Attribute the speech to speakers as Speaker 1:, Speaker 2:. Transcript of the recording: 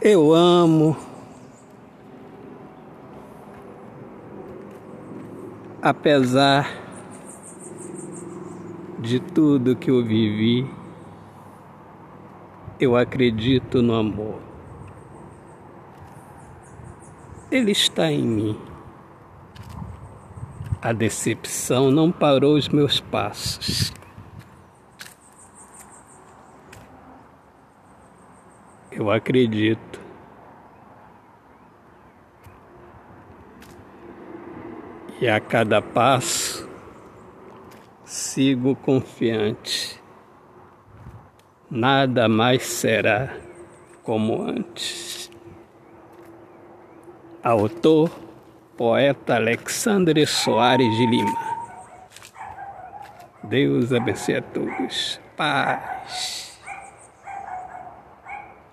Speaker 1: Eu amo. Apesar de tudo que eu vivi, eu acredito no amor. Ele está em mim. A decepção não parou os meus passos. Eu acredito. E a cada passo sigo confiante. Nada mais será como antes. Autor, poeta Alexandre Soares de Lima. Deus abençoe a todos. Paz.